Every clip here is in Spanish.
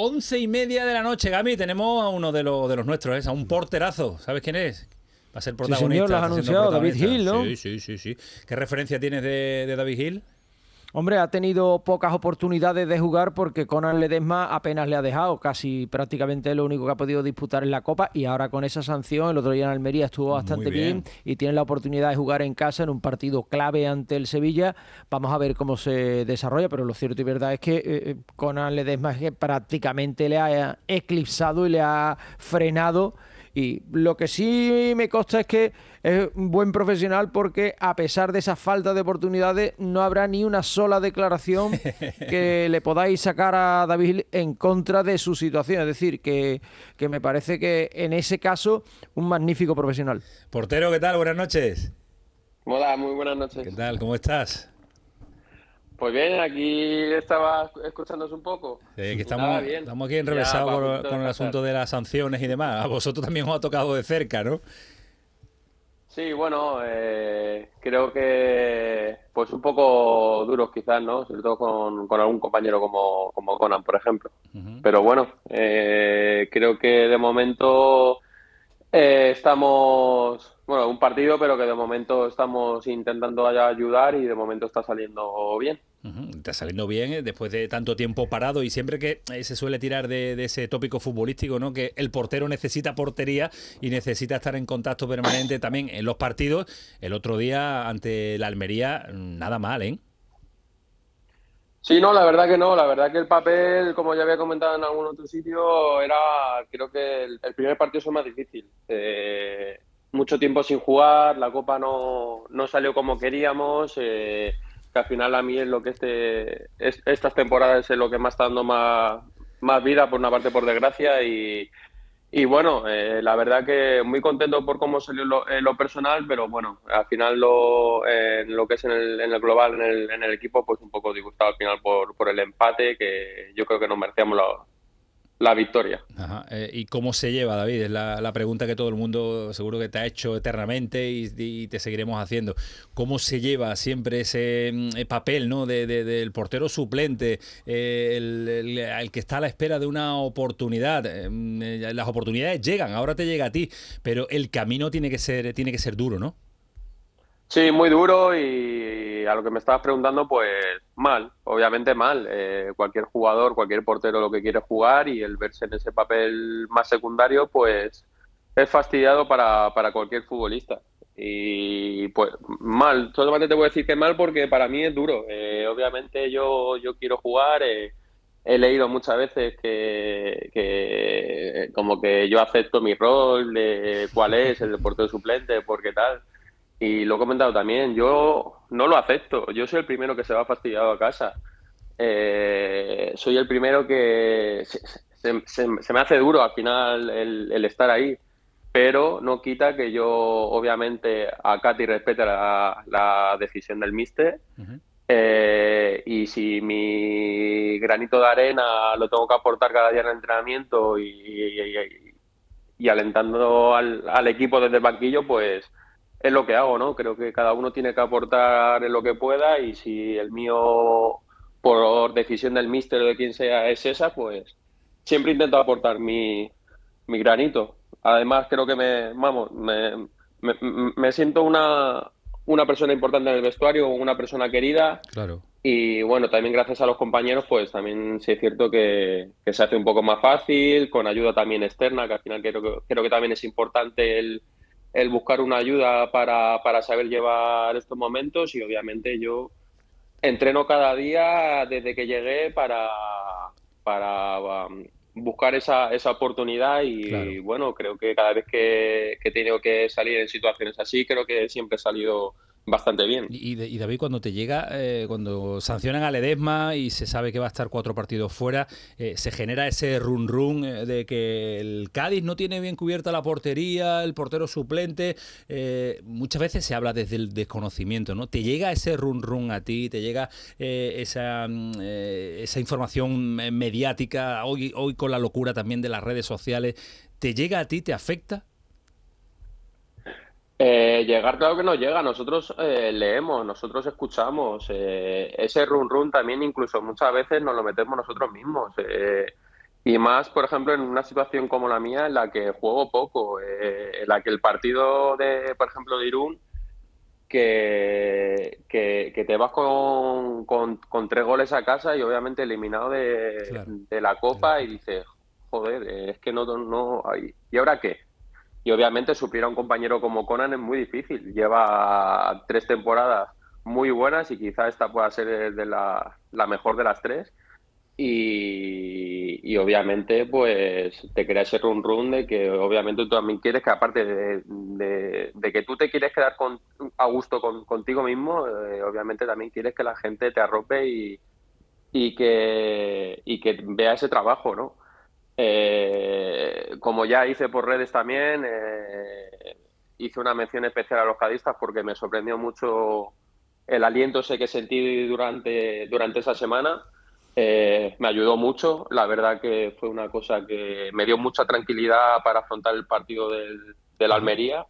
once y media de la noche, Gami, tenemos a uno de los, de los nuestros, ¿eh? a un porterazo. ¿Sabes quién es? Va a ser protagonista. Sí, señor, lo has anunciado, David Hill, ¿no? Sí, sí, sí, sí. ¿Qué referencia tienes de, de David Hill? Hombre, ha tenido pocas oportunidades de jugar porque Conan Ledesma apenas le ha dejado, casi prácticamente lo único que ha podido disputar en la Copa y ahora con esa sanción, el otro día en Almería estuvo bastante bien. y tiene la oportunidad de jugar en casa en un partido clave ante el Sevilla. Vamos a ver cómo se desarrolla, pero lo cierto y verdad es que eh, eh, Conan Ledesma prácticamente le ha eclipsado y le ha frenado y lo que sí me consta es que es un buen profesional porque a pesar de esa falta de oportunidades no habrá ni una sola declaración que le podáis sacar a David en contra de su situación. Es decir, que, que me parece que en ese caso un magnífico profesional. Portero, ¿qué tal? Buenas noches. Hola, muy buenas noches. ¿Qué tal? ¿Cómo estás? Pues bien, aquí estaba escuchándonos un poco. Sí, que estamos, estamos aquí enrevesados con, el asunto de las sanciones y demás. A vosotros también os ha tocado de cerca, ¿no? Sí, bueno, eh, creo que pues un poco duros quizás, ¿no? Sobre todo con, algún compañero como, como Conan, por ejemplo. Pero bueno, eh, creo que de momento eh, estamos, bueno, un partido, pero que de momento estamos intentando ayudar y de momento está saliendo bien. Está saliendo bien eh, después de tanto tiempo parado y siempre que eh, se suele tirar de, ese tópico futbolístico, ¿no? Que el portero necesita portería y necesita estar en contacto permanente también en los partidos. El otro día ante la Almería, nada mal, ¿eh? Sí, no, la verdad que no. La verdad que el papel, como ya había comentado en algún otro sitio, era, creo que el, primer partido es más difícil. Eh, mucho tiempo sin jugar, la copa no, no salió como queríamos. Eh, que al final a mí es lo que este, estas temporadas es lo que me está dando más, más vida, por una parte por desgracia, y, y bueno, eh, la verdad que muy contento por cómo salió lo, personal, pero bueno, al final lo, lo que es en el, en el global, en el, en el, equipo, pues un poco disgustado al final por, por el empate, que yo creo que nos merecíamos la, la victoria. Eh, ¿Y cómo se lleva, David? Es la, pregunta que todo el mundo seguro que te ha hecho eternamente y, te seguiremos haciendo. ¿Cómo se lleva siempre ese mm, papel ¿no? de, del portero suplente, eh, el, que está a la espera de una oportunidad? Eh, mm, las oportunidades llegan, ahora te llega a ti, pero el camino tiene que ser, tiene que ser duro, ¿no? Sí, muy duro y a lo que me estabas preguntando, pues mal, obviamente mal. Eh, cualquier jugador, cualquier portero lo que quiere jugar y el verse en ese papel más secundario, pues es fastidiado para, para cualquier futbolista. Y pues mal, solamente te voy a decir que mal porque para mí es duro. Eh, obviamente yo, yo quiero jugar. Eh, he leído muchas veces que, que, como que yo acepto mi rol de cuál es el portero suplente, porque tal. Y lo he comentado también, yo no lo acepto, yo soy el primero que se va fastidiado a casa. Eh, soy el primero que se, me hace duro al final el, estar ahí, pero no quita que yo obviamente acate y respete la, la decisión del míster. Eh, y si mi granito de arena lo tengo que aportar cada día en el entrenamiento y, y, alentando al, al, equipo desde el banquillo, pues es lo que hago, ¿no? Creo que cada uno tiene que aportar en lo que pueda y si el mío, por decisión del míster o de quien sea, es esa, pues siempre intento aportar mi, mi granito. Además, creo que me, vamos, me, me, siento una, una persona importante en el vestuario, una persona querida. Claro. Y bueno, también gracias a los compañeros, pues también sí es cierto que, que se hace un poco más fácil, con ayuda también externa, que al final creo que, creo que también es importante el el buscar una ayuda para, para saber llevar estos momentos y obviamente yo entreno cada día desde que llegué para, para um, buscar esa, esa oportunidad y, bueno, creo que cada vez que, que he tenido que salir en situaciones así, creo que siempre he salido bastante bien. Y, David, cuando te llega, eh, cuando sancionan a Ledesma y se sabe que va a estar cuatro partidos fuera, eh, se genera ese run run eh, de que el Cádiz no tiene bien cubierta la portería, el portero suplente. muchas veces se habla desde el desconocimiento, ¿no? Te llega ese run run a ti, te llega esa, mm, esa información mediática, hoy, hoy con la locura también de las redes sociales, ¿te llega a ti, te afecta? Eh, llegar, claro que no llega. Nosotros eh, leemos, nosotros escuchamos. Eh, ese run run también, incluso muchas veces nos lo metemos nosotros mismos. Y más, por ejemplo, en una situación como la mía, en la que juego poco, eh, en la que el partido de, por ejemplo, de Irún, que, que, te vas con, con, tres goles a casa y obviamente eliminado de, de la Copa y dices, joder, es que no, no hay. ¿Y ahora qué? Y obviamente suplir a un compañero como Conan es muy difícil. Lleva tres temporadas muy buenas y quizá esta pueda ser de la, la mejor de las tres y, obviamente pues te crea ese run run de que obviamente tú también quieres que aparte de, que tú te quieres quedar con, a gusto contigo mismo, eh, obviamente también quieres que la gente te arrope y, y, que, y que vea ese trabajo, ¿no? Eh, como ya hice por redes también, eh, hice una mención especial a los cadistas porque me sorprendió mucho el aliento ese que sentí durante, durante esa semana. Eh, me ayudó mucho, la verdad que fue una cosa que me dio mucha tranquilidad para afrontar el partido del, del Almería.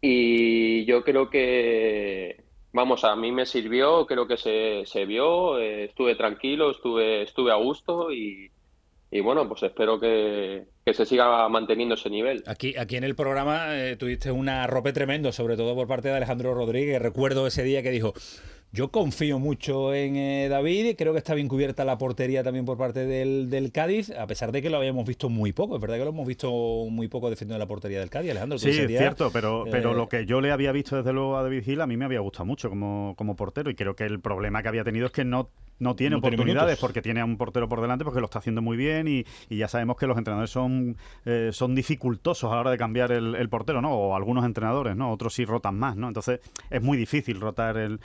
Y yo creo que, vamos, a mí me sirvió, creo que se, se vio, eh, estuve tranquilo, estuve, estuve a gusto y, y bueno, pues espero que, se siga manteniendo ese nivel. Aquí, aquí en el programa eh, tuviste un arrope tremendo, sobre todo por parte de Alejandro Rodríguez. Recuerdo ese día que dijo, yo confío mucho en eh, David, creo que está bien cubierta la portería también por parte del, del, Cádiz, a pesar de que lo habíamos visto muy poco. Es verdad que lo hemos visto muy poco defendiendo la portería del Cádiz, Alejandro. Sí, es cierto, pero, pero lo que yo le había visto desde luego a David Gil a mí me había gustado mucho como, como portero y creo que el problema que había tenido es que no no tiene oportunidades porque tiene a un portero por delante porque lo está haciendo muy bien y, ya sabemos que los entrenadores son, eh, son dificultosos a la hora de cambiar el, portero, ¿no? O algunos entrenadores, ¿no? Otros sí rotan más, ¿no? Entonces es muy difícil rotar el,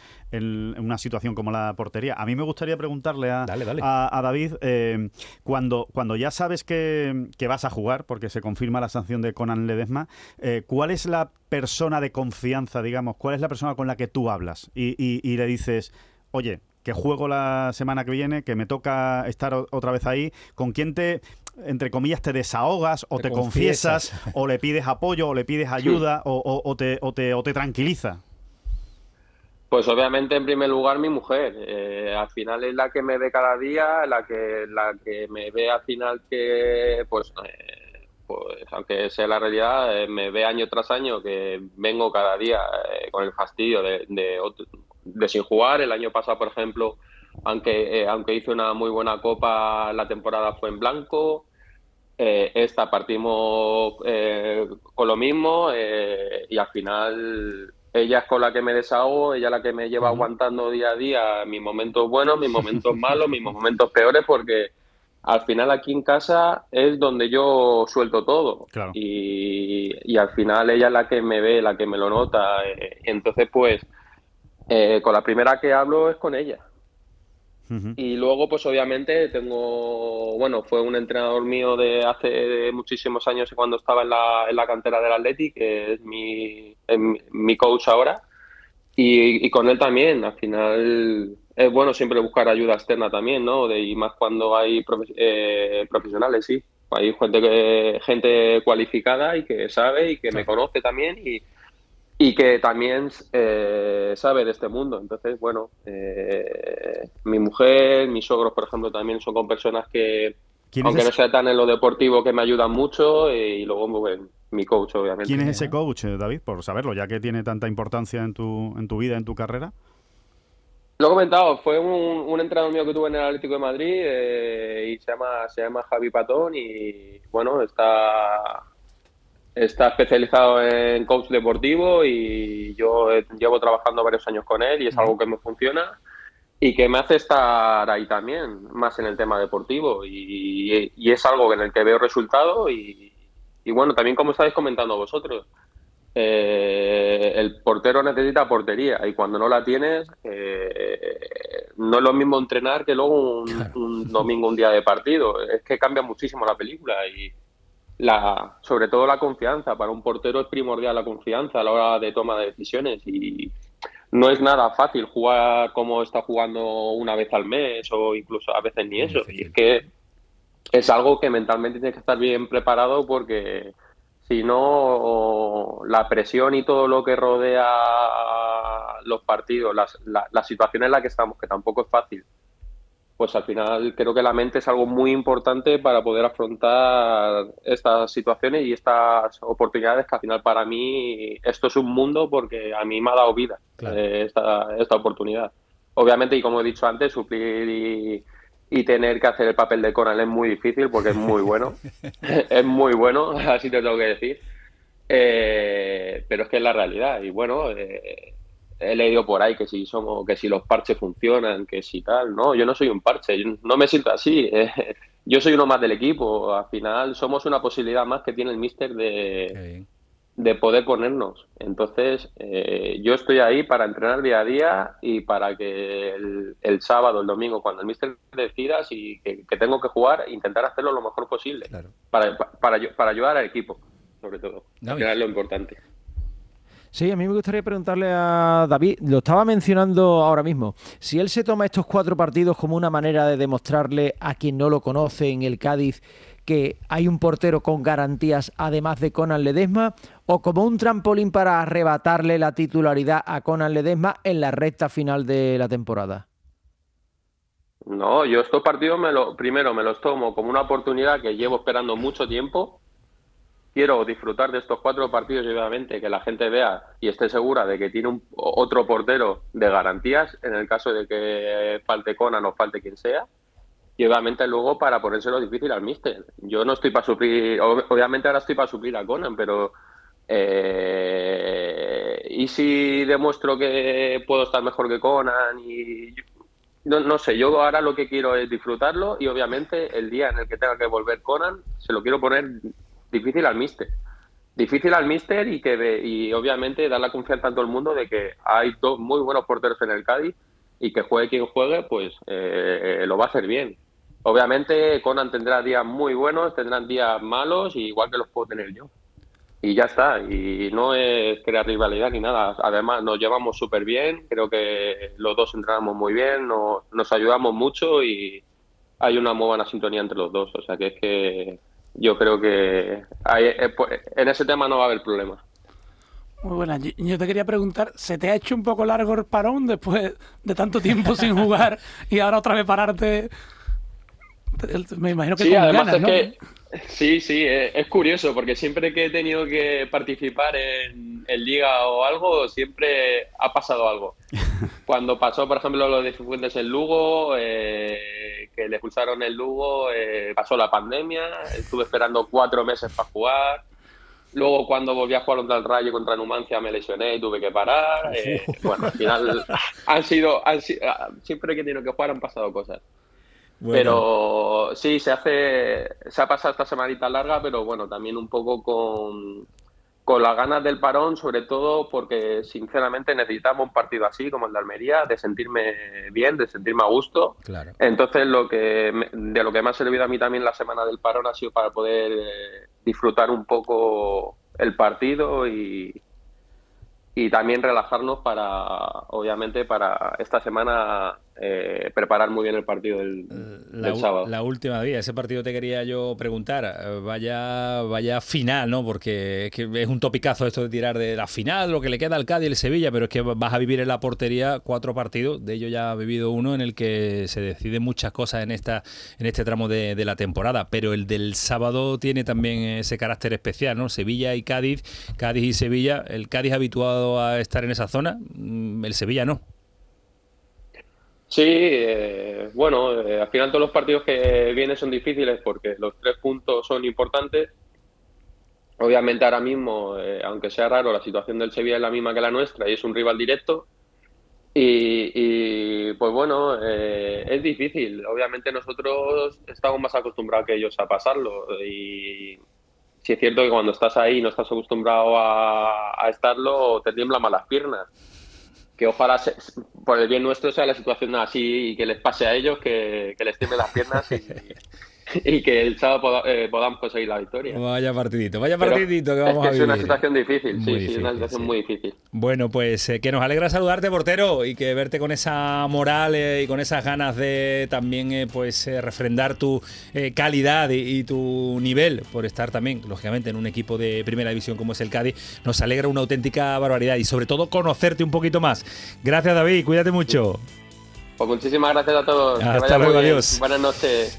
una situación como la portería. A mí me gustaría preguntarle a, a, David, eh, cuando, cuando ya sabes que, vas a jugar, porque se confirma la sanción de Conan Ledesma, eh, ¿cuál es la persona de confianza, digamos? ¿Cuál es la persona con la que tú hablas? y, y le dices, oye, que juego la semana que viene, que me toca estar otra vez ahí, ¿con quién te, entre comillas, te desahogas o te, confiesas, o le pides apoyo o le pides ayuda o, te, o, te, o te tranquiliza? Pues obviamente en primer lugar mi mujer. Eh, al final es la que me ve cada día, la que la que me ve al final que pues eh, pues aunque sea la realidad eh, me ve año tras año que vengo cada día con el fastidio de, de, de sin jugar. El año pasado, por ejemplo, aunque, eh, aunque hice una muy buena copa, la temporada fue en blanco. Eh, esta partimos eh, con lo mismo y al final ella es con la que me desahogo, ella es la que me lleva aguantando día a día mis momentos buenos, mis momentos malos, mis momentos peores, porque al final aquí en casa es donde yo suelto todo. Y, y, al final ella es la que me ve, la que me lo nota. entonces, pues eh, con la primera que hablo es con ella. Y luego, pues obviamente tengo, bueno, fue un entrenador mío de hace muchísimos años cuando estaba en la, en la cantera del Athletic, que es mi, mi coach ahora. Y, con él también, al final es bueno siempre buscar ayuda externa también, ¿no? De, y más cuando hay eh, profesionales, sí. Hay gente, gente cualificada y que sabe y que me conoce también y, y que también eh, sabe de este mundo. Entonces, bueno, eh, mi mujer, mis sogros, por ejemplo, también son con personas que, aunque no sea tan en lo deportivo, que me ayudan mucho eh, y luego pues, mi coach, obviamente. ¿Quién es ese coach, David? Por saberlo, ya que tiene tanta importancia en tu, en tu vida, en tu carrera. Lo he comentado, fue un, un entrenador mío que tuve en el Atlético de Madrid y se llama, se llama Javi Patón y bueno, está Está especializado en coach deportivo y yo llevo trabajando varios años con él y es algo que me funciona y que me hace estar ahí también, más en el tema deportivo. Y, es algo en el que veo resultado y, bueno, también como estáis comentando vosotros, eh, el portero necesita portería y cuando no la tienes eh, no es lo mismo entrenar que luego un, un domingo, un día de partido, es que cambia muchísimo la película y la, sobre todo la confianza. Para un portero es primordial la confianza a la hora de toma de decisiones y no es nada fácil jugar como está jugando una vez al mes o incluso a veces ni eso. Y es que es algo que mentalmente tienes que estar bien preparado porque si no la presión y todo lo que rodea los partidos, las, la, la situación en la que estamos, que tampoco es fácil, pues al final creo que la mente es algo muy importante para poder afrontar estas situaciones y estas oportunidades que al final para mí esto es un mundo porque a mí me ha dado vida eh, esta, esta oportunidad. Obviamente, y como he dicho antes, suplir y, y tener que hacer el papel de Conan es muy difícil porque es muy bueno. es muy bueno, así te tengo que decir. Eh, pero es que es la realidad. Y bueno, eh, he leído por ahí que si somos, que si los parches funcionan, que si tal. No, yo no soy un parche, no me siento así. Eh, yo soy uno más del equipo. Al final somos una posibilidad más que tiene el míster de, de poder ponernos. Entonces, eh, yo estoy ahí para entrenar día a día y para que el, sábado, el domingo, cuando el míster decida si que, tengo que jugar, intentar hacerlo lo mejor posible. Para, para, para, ayudar al equipo, sobre todo. Que es lo importante. Sí, a mí me gustaría preguntarle a David, lo estaba mencionando ahora mismo, si él se toma estos cuatro partidos como una manera de demostrarle a quien no lo conoce en el Cádiz que hay un portero con garantías además de Conan Ledesma o como un trampolín para arrebatarle la titularidad a Conan Ledesma en la recta final de la temporada. No, yo estos partidos me lo, primero me los tomo como una oportunidad que llevo esperando mucho tiempo quiero disfrutar de estos cuatro partidos y obviamente que la gente vea y esté segura de que tiene un, otro portero de garantías en el caso de que falte Conan o falte quien sea. Y obviamente luego para ponérselo difícil al míster. Yo no estoy para suplir, obviamente ahora estoy para suplir a Conan, pero eh, y si demuestro que puedo estar mejor que Conan y no, no, sé, yo ahora lo que quiero es disfrutarlo y obviamente el día en el que tenga que volver Conan se lo quiero poner difícil al míster. Difícil al míster y que y obviamente dar la confianza a todo el mundo de que hay dos muy buenos porteros en el Cádiz y que juegue quien juegue, pues eh, eh, lo va a hacer bien. Obviamente Conan tendrá días muy buenos, tendrán días malos, igual que los puedo tener yo. Y ya está, y no es crear rivalidad ni nada. Además, nos llevamos súper bien, creo que los dos entrenamos muy bien, nos, nos ayudamos mucho y hay una muy buena sintonía entre los dos. O sea que es que yo creo que eh, pues, en ese tema no va a haber problema. Muy buena. Yo te quería preguntar, ¿se te ha hecho un poco largo el parón después de tanto tiempo sin jugar y ahora otra vez pararte? Me imagino que sí, además es que sí, sí, es, curioso porque siempre que he tenido que participar en, liga o algo, siempre ha pasado algo. Cuando pasó, por ejemplo, lo de en Lugo, eh, que le expulsaron el Lugo, eh, pasó la pandemia, estuve esperando cuatro meses para jugar. Luego, cuando volví a jugar contra el Rayo contra Numancia, me lesioné y tuve que parar. Eh, bueno, al final han sido, han, siempre que he tenido que jugar han pasado cosas. Pero sí, se hace, se ha pasado esta semanita larga, pero bueno, también un poco con, con las ganas del parón, sobre todo porque sinceramente necesitamos un partido así como el de Almería, de sentirme bien, de sentirme a gusto. Claro. Entonces, lo que de lo que me ha servido a mí también la semana del parón ha sido para poder eh, disfrutar un poco el partido y, y también relajarnos para, obviamente, para esta semana eh, preparar muy bien el partido del, la, sábado. La última día, ese partido te quería yo preguntar, eh, vaya, vaya final, ¿no? Porque es, que es un topicazo esto de tirar de la final, lo que le queda al Cádiz y el Sevilla, pero es que vas a vivir en la portería cuatro partidos, de ellos ya ha vivido uno en el que se deciden muchas cosas en esta en este tramo de, de la temporada, pero el del sábado tiene también ese carácter especial, ¿no? Sevilla y Cádiz, Cádiz y Sevilla, el Cádiz habituado a estar en esa zona, mm, el Sevilla no. Sí, eh, bueno, eh, al final todos los partidos que vienen son difíciles porque los tres puntos son importantes. Obviamente ahora mismo, eh, aunque sea raro, la situación del Sevilla es la misma que la nuestra y es un rival directo. Y, pues bueno, es difícil. Obviamente nosotros estamos más acostumbrados que ellos a pasarlo y sí es cierto que cuando estás ahí y no estás acostumbrado a, estarlo, te tiemblan más las piernas. Que ojalá, por el bien nuestro, sea la situación así y que les pase a ellos, que, que les tiemblen las piernas y, y que el sábado eh, podamos conseguir la victoria. Vaya partidito, vaya partidito que vamos a vivir. Es una situación difícil, sí, sí, una situación muy difícil. Bueno, pues eh, que nos alegra saludarte, portero, y que verte con esa moral eh, y con esas ganas de también pues refrendar tu calidad y, tu nivel por estar también, lógicamente, en un equipo de primera división como es el Cádiz. Nos alegra una auténtica barbaridad y sobre todo conocerte un poquito más. Gracias, David, cuídate mucho. Pues muchísimas gracias a todos. Hasta luego, adiós. Buenas noches.